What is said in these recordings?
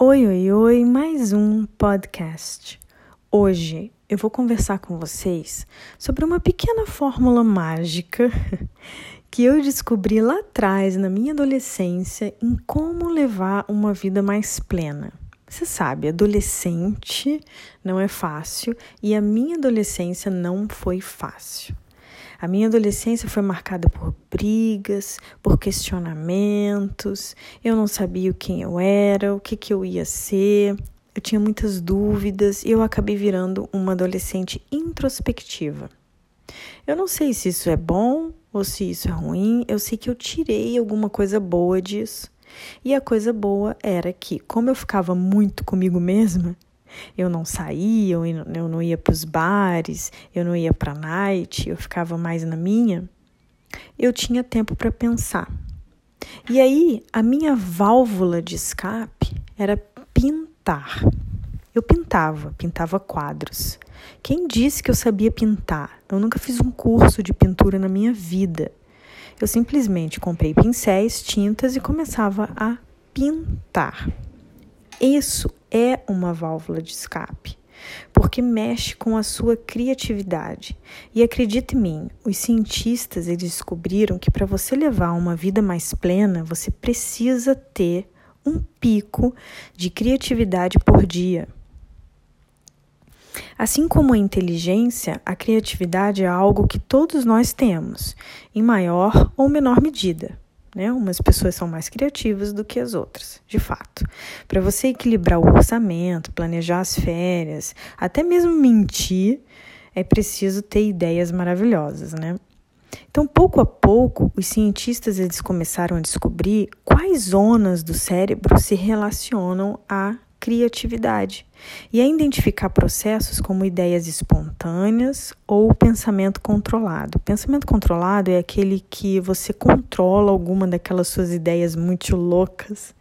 Oi, oi, oi, mais um podcast. Hoje eu vou conversar com vocês sobre uma pequena fórmula mágica que eu descobri lá atrás, na minha adolescência, em como levar uma vida mais plena. Você sabe, adolescente não é fácil e a minha adolescência não foi fácil. A minha adolescência foi marcada por brigas, por questionamentos. Eu não sabia quem eu era, o que, que eu ia ser. Eu tinha muitas dúvidas e eu acabei virando uma adolescente introspectiva. Eu não sei se isso é bom ou se isso é ruim, eu sei que eu tirei alguma coisa boa disso. E a coisa boa era que, como eu ficava muito comigo mesma, eu não saía, eu não ia para os bares, eu não ia para night, eu ficava mais na minha. Eu tinha tempo para pensar. E aí, a minha válvula de escape era pintar. Eu pintava, pintava quadros. Quem disse que eu sabia pintar? Eu nunca fiz um curso de pintura na minha vida. Eu simplesmente comprei pincéis, tintas e começava a pintar. Isso é uma válvula de escape, porque mexe com a sua criatividade. E acredite em mim, os cientistas descobriram que para você levar uma vida mais plena, você precisa ter um pico de criatividade por dia. Assim como a inteligência, a criatividade é algo que todos nós temos, em maior ou menor medida. Né? Umas pessoas são mais criativas do que as outras, de fato. Para você equilibrar o orçamento, planejar as férias, até mesmo mentir, é preciso ter ideias maravilhosas, né? Então, pouco a pouco, os cientistas eles começaram a descobrir quais zonas do cérebro se relacionam à criatividade e a identificar processos como ideias espontâneas ou pensamento controlado. Pensamento controlado é aquele que você controla alguma daquelas suas ideias muito loucas,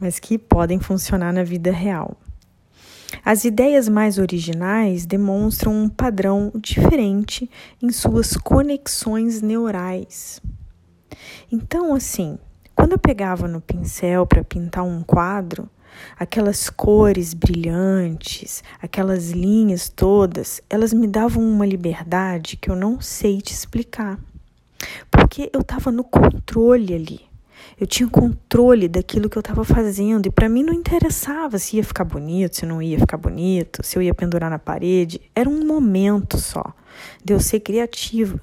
mas que podem funcionar na vida real. As ideias mais originais demonstram um padrão diferente em suas conexões neurais. Então, assim, quando eu pegava no pincel para pintar um quadro, aquelas cores brilhantes, aquelas linhas todas, elas me davam uma liberdade que eu não sei te explicar. Porque eu estava no controle ali. Eu tinha controle daquilo que eu estava fazendo e para mim não interessava se ia ficar bonito, se não ia ficar bonito, se eu ia pendurar na parede. Era um momento só de eu ser criativa.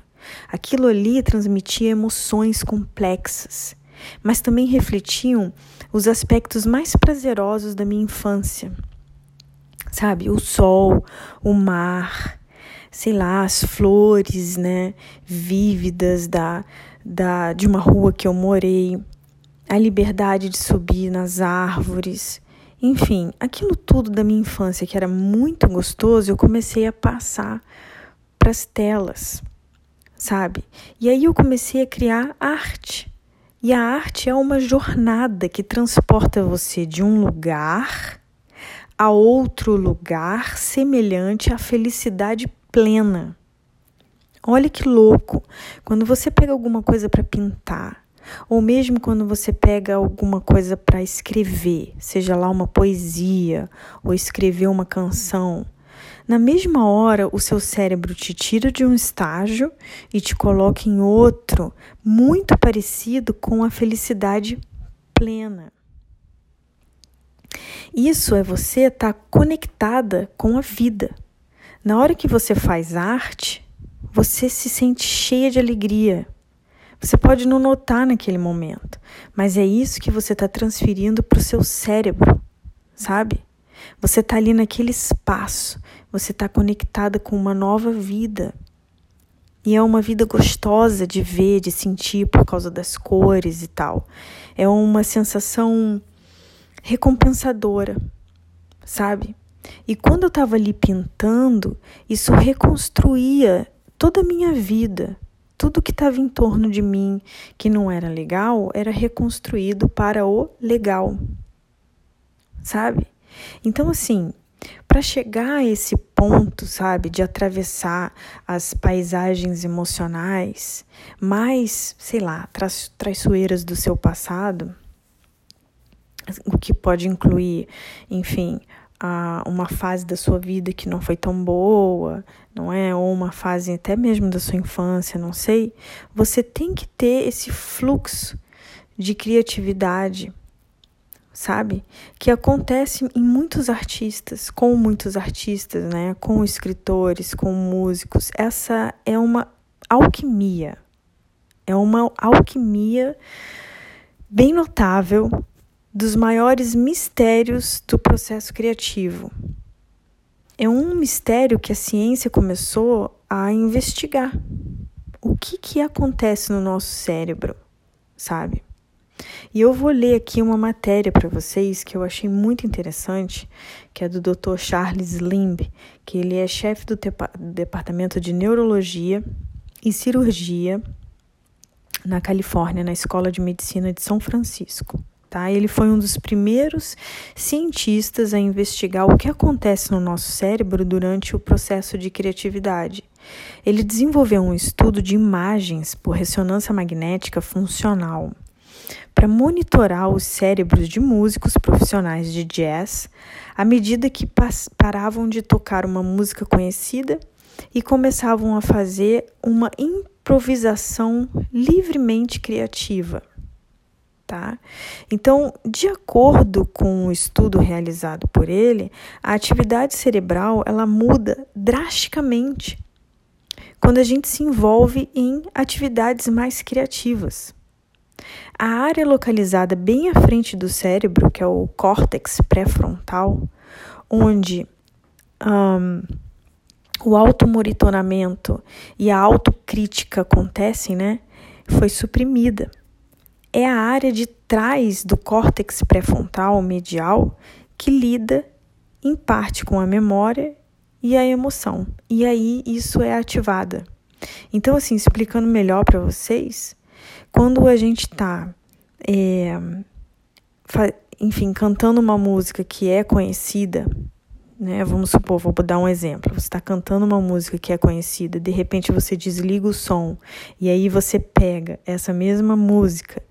Aquilo ali transmitia emoções complexas, mas também refletiam os aspectos mais prazerosos da minha infância. Sabe, o sol, o mar, sei lá, as flores, né, vívidas da, da de uma rua que eu morei, a liberdade de subir nas árvores. Enfim, aquilo tudo da minha infância que era muito gostoso, eu comecei a passar para as telas, sabe? E aí eu comecei a criar arte. E a arte é uma jornada que transporta você de um lugar a outro lugar semelhante à felicidade plena. Olha que louco! Quando você pega alguma coisa para pintar, ou mesmo quando você pega alguma coisa para escrever, seja lá uma poesia ou escrever uma canção, na mesma hora, o seu cérebro te tira de um estágio e te coloca em outro muito parecido com a felicidade plena. Isso é você estar tá conectada com a vida. Na hora que você faz arte, você se sente cheia de alegria. Você pode não notar naquele momento, mas é isso que você está transferindo para o seu cérebro, sabe? Você está ali naquele espaço, você está conectada com uma nova vida. E é uma vida gostosa de ver, de sentir por causa das cores e tal. É uma sensação recompensadora, sabe? E quando eu estava ali pintando, isso reconstruía toda a minha vida. Tudo que estava em torno de mim que não era legal era reconstruído para o legal, sabe? Então, assim, para chegar a esse ponto, sabe, de atravessar as paisagens emocionais mais, sei lá, traiçoeiras do seu passado, o que pode incluir, enfim, uma fase da sua vida que não foi tão boa, não é? Ou uma fase até mesmo da sua infância, não sei. Você tem que ter esse fluxo de criatividade, sabe? Que acontece em muitos artistas, com muitos artistas, né? Com escritores, com músicos. Essa é uma alquimia. É uma alquimia bem notável dos maiores mistérios do processo criativo. É um mistério que a ciência começou a investigar. O que, que acontece no nosso cérebro, sabe? E eu vou ler aqui uma matéria para vocês que eu achei muito interessante, que é do Dr. Charles Limb, que ele é chefe do departamento de neurologia e cirurgia na Califórnia, na Escola de Medicina de São Francisco. Tá? Ele foi um dos primeiros cientistas a investigar o que acontece no nosso cérebro durante o processo de criatividade. Ele desenvolveu um estudo de imagens por ressonância magnética funcional para monitorar os cérebros de músicos profissionais de jazz à medida que paravam de tocar uma música conhecida e começavam a fazer uma improvisação livremente criativa. Tá? Então, de acordo com o estudo realizado por ele, a atividade cerebral ela muda drasticamente quando a gente se envolve em atividades mais criativas. A área localizada bem à frente do cérebro, que é o córtex pré-frontal, onde um, o automonitoramento e a autocrítica acontecem, né, foi suprimida. É a área de trás do córtex pré-frontal medial que lida em parte com a memória e a emoção. E aí isso é ativada. Então, assim, explicando melhor para vocês, quando a gente está, é, enfim, cantando uma música que é conhecida, né? Vamos supor, vou dar um exemplo. Você está cantando uma música que é conhecida, de repente você desliga o som e aí você pega essa mesma música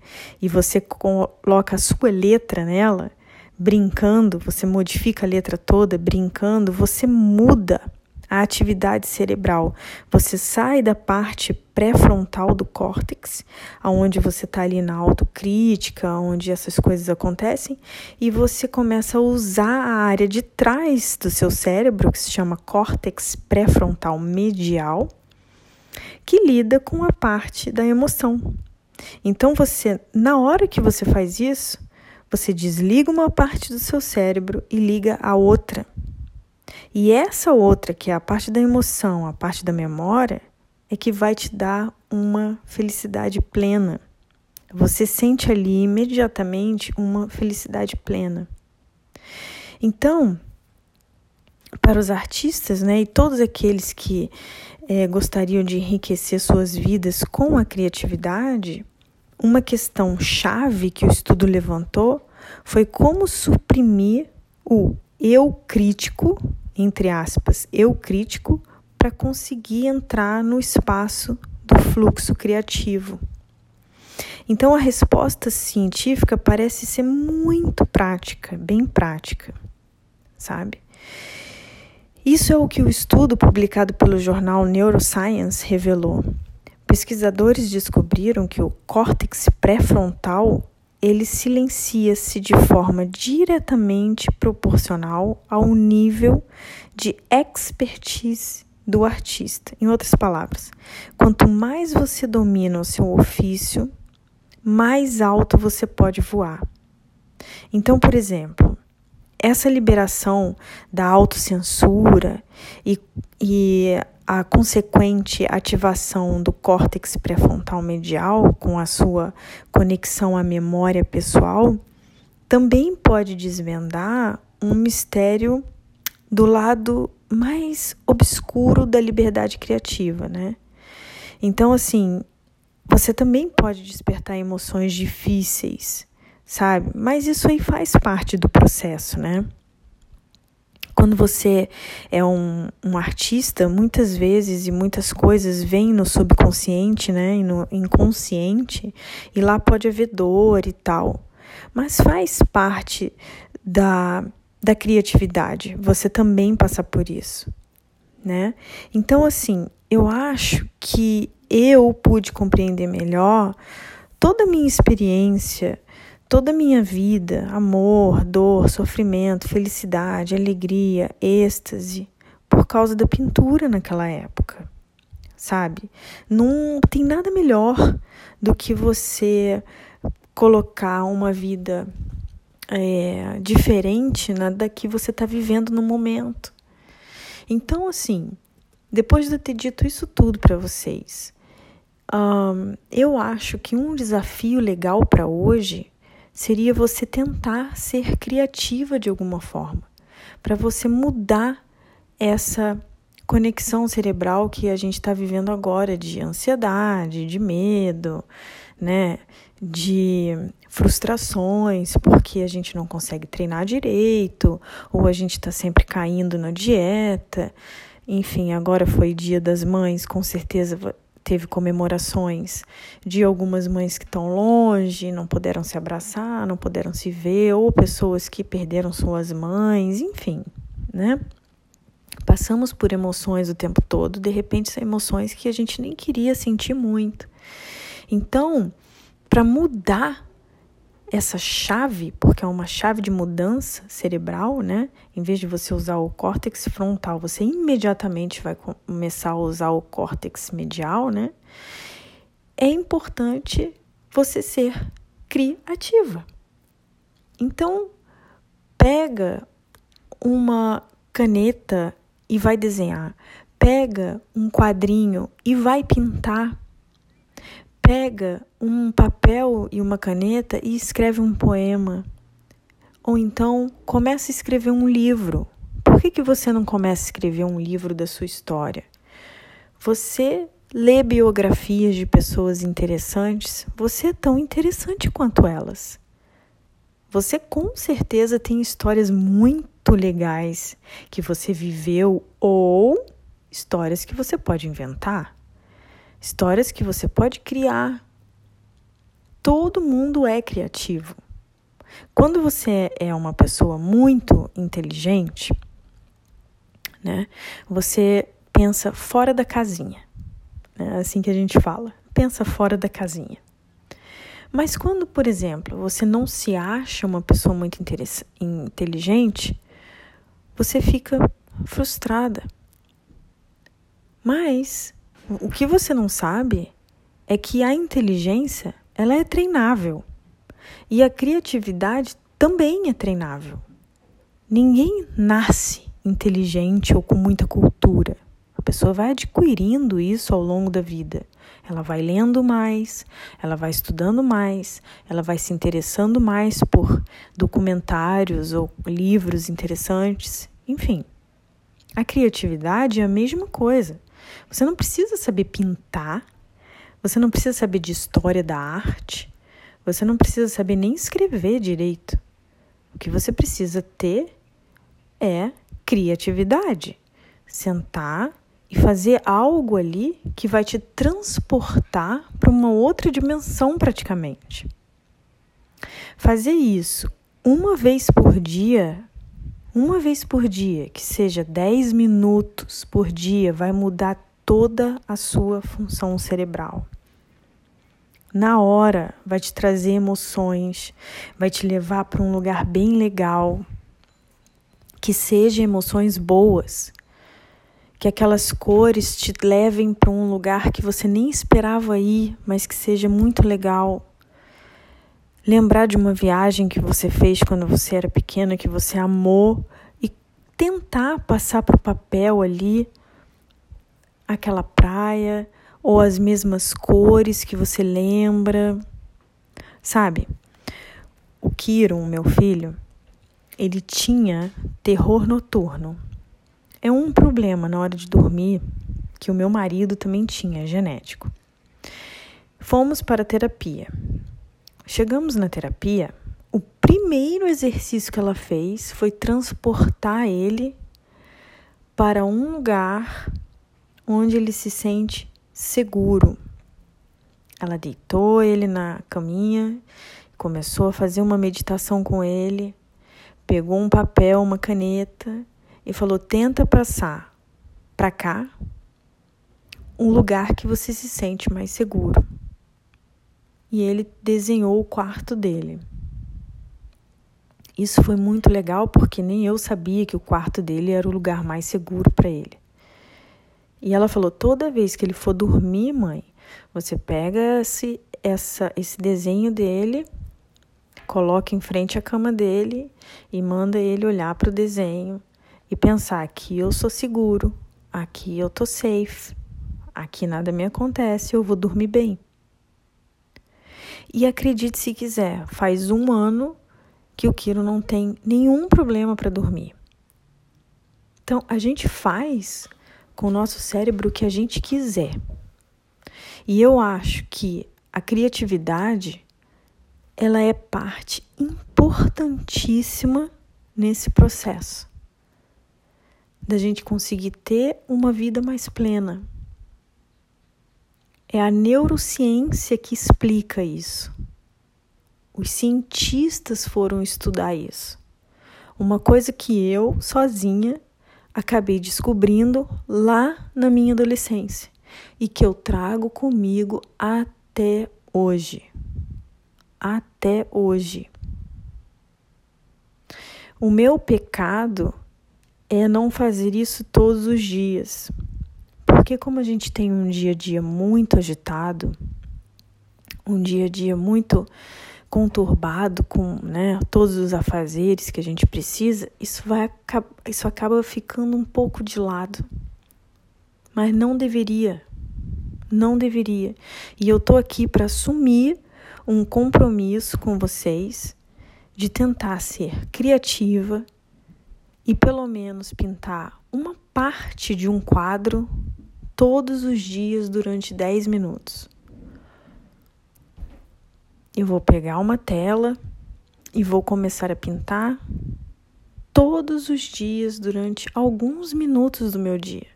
e você coloca a sua letra nela, brincando, você modifica a letra toda, brincando, você muda a atividade cerebral. Você sai da parte pré-frontal do córtex, aonde você está ali na autocrítica, onde essas coisas acontecem, e você começa a usar a área de trás do seu cérebro, que se chama córtex pré-frontal medial, que lida com a parte da emoção. Então você, na hora que você faz isso, você desliga uma parte do seu cérebro e liga a outra. E essa outra, que é a parte da emoção, a parte da memória, é que vai te dar uma felicidade plena. Você sente ali imediatamente uma felicidade plena. Então, para os artistas, né, e todos aqueles que é, gostariam de enriquecer suas vidas com a criatividade, uma questão chave que o estudo levantou foi como suprimir o eu crítico entre aspas, eu crítico para conseguir entrar no espaço do fluxo criativo. Então a resposta científica parece ser muito prática, bem prática, sabe? Isso é o que o estudo publicado pelo jornal Neuroscience revelou. Pesquisadores descobriram que o córtex pré-frontal ele silencia-se de forma diretamente proporcional ao nível de expertise do artista. Em outras palavras, quanto mais você domina o seu ofício, mais alto você pode voar. Então, por exemplo, essa liberação da autocensura e, e a consequente ativação do córtex pré-frontal medial com a sua conexão à memória pessoal também pode desvendar um mistério do lado mais obscuro da liberdade criativa, né? Então, assim, você também pode despertar emoções difíceis, sabe? Mas isso aí faz parte do processo, né? Quando você é um, um artista, muitas vezes e muitas coisas vêm no subconsciente, né, e no inconsciente, e lá pode haver dor e tal. mas faz parte da, da criatividade você também passar por isso, né? Então, assim, eu acho que eu pude compreender melhor toda a minha experiência, toda a minha vida, amor, dor, sofrimento, felicidade, alegria, êxtase, por causa da pintura naquela época, sabe? Não tem nada melhor do que você colocar uma vida é, diferente na da que você está vivendo no momento. Então, assim, depois de eu ter dito isso tudo para vocês, um, eu acho que um desafio legal para hoje seria você tentar ser criativa de alguma forma, para você mudar essa conexão cerebral que a gente está vivendo agora de ansiedade, de medo, né? De frustrações porque a gente não consegue treinar direito, ou a gente está sempre caindo na dieta. Enfim, agora foi Dia das Mães, com certeza teve comemorações de algumas mães que estão longe, não puderam se abraçar, não puderam se ver, ou pessoas que perderam suas mães, enfim, né? Passamos por emoções o tempo todo, de repente são emoções que a gente nem queria sentir muito. Então, para mudar essa chave, porque é uma chave de mudança cerebral, né? Em vez de você usar o córtex frontal, você imediatamente vai começar a usar o córtex medial, né? É importante você ser criativa. Então, pega uma caneta e vai desenhar. Pega um quadrinho e vai pintar. Pega um papel e uma caneta e escreve um poema. Ou então começa a escrever um livro. Por que, que você não começa a escrever um livro da sua história? Você lê biografias de pessoas interessantes, você é tão interessante quanto elas. Você com certeza tem histórias muito legais que você viveu ou histórias que você pode inventar, histórias que você pode criar. Todo mundo é criativo. Quando você é uma pessoa muito inteligente, né, você pensa fora da casinha. É assim que a gente fala. Pensa fora da casinha. Mas quando, por exemplo, você não se acha uma pessoa muito inteligente, você fica frustrada. Mas o que você não sabe é que a inteligência ela é treinável e a criatividade também é treinável. Ninguém nasce inteligente ou com muita cultura. A pessoa vai adquirindo isso ao longo da vida. Ela vai lendo mais, ela vai estudando mais, ela vai se interessando mais por documentários ou livros interessantes, enfim. A criatividade é a mesma coisa. Você não precisa saber pintar, você não precisa saber de história da arte, você não precisa saber nem escrever direito. O que você precisa ter é criatividade. Sentar e fazer algo ali que vai te transportar para uma outra dimensão praticamente. Fazer isso uma vez por dia, uma vez por dia, que seja 10 minutos por dia, vai mudar toda a sua função cerebral. Na hora, vai te trazer emoções, vai te levar para um lugar bem legal, que seja emoções boas que aquelas cores te levem para um lugar que você nem esperava ir, mas que seja muito legal. Lembrar de uma viagem que você fez quando você era pequena, que você amou, e tentar passar para o papel ali aquela praia ou as mesmas cores que você lembra. Sabe? O Kiron, meu filho, ele tinha terror noturno. É um problema na hora de dormir que o meu marido também tinha, genético. Fomos para a terapia. Chegamos na terapia, o primeiro exercício que ela fez foi transportar ele para um lugar onde ele se sente seguro. Ela deitou ele na caminha, começou a fazer uma meditação com ele, pegou um papel, uma caneta e falou: tenta passar para cá um lugar que você se sente mais seguro. E ele desenhou o quarto dele. Isso foi muito legal porque nem eu sabia que o quarto dele era o lugar mais seguro para ele. E ela falou: toda vez que ele for dormir, mãe, você pega esse, essa, esse desenho dele, coloca em frente à cama dele e manda ele olhar para o desenho e pensar: aqui eu sou seguro, aqui eu tô safe, aqui nada me acontece, eu vou dormir bem. E acredite se quiser, faz um ano que o Kiro não tem nenhum problema para dormir. Então, a gente faz com o nosso cérebro o que a gente quiser. E eu acho que a criatividade ela é parte importantíssima nesse processo da gente conseguir ter uma vida mais plena. É a neurociência que explica isso. Os cientistas foram estudar isso. Uma coisa que eu, sozinha, acabei descobrindo lá na minha adolescência e que eu trago comigo até hoje. Até hoje. O meu pecado é não fazer isso todos os dias. Porque, como a gente tem um dia a dia muito agitado, um dia a dia muito conturbado com né, todos os afazeres que a gente precisa, isso, vai, isso acaba ficando um pouco de lado. Mas não deveria. Não deveria. E eu tô aqui para assumir um compromisso com vocês de tentar ser criativa e pelo menos pintar uma parte de um quadro todos os dias durante 10 minutos. Eu vou pegar uma tela e vou começar a pintar todos os dias durante alguns minutos do meu dia.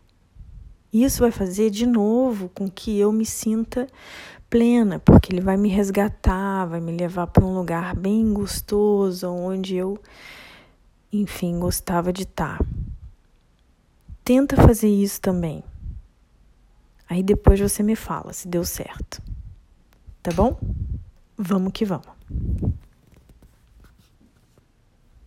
Isso vai fazer de novo com que eu me sinta plena, porque ele vai me resgatar, vai me levar para um lugar bem gostoso, onde eu, enfim, gostava de estar. Tenta fazer isso também. Aí depois você me fala se deu certo. Tá bom? Vamos que vamos.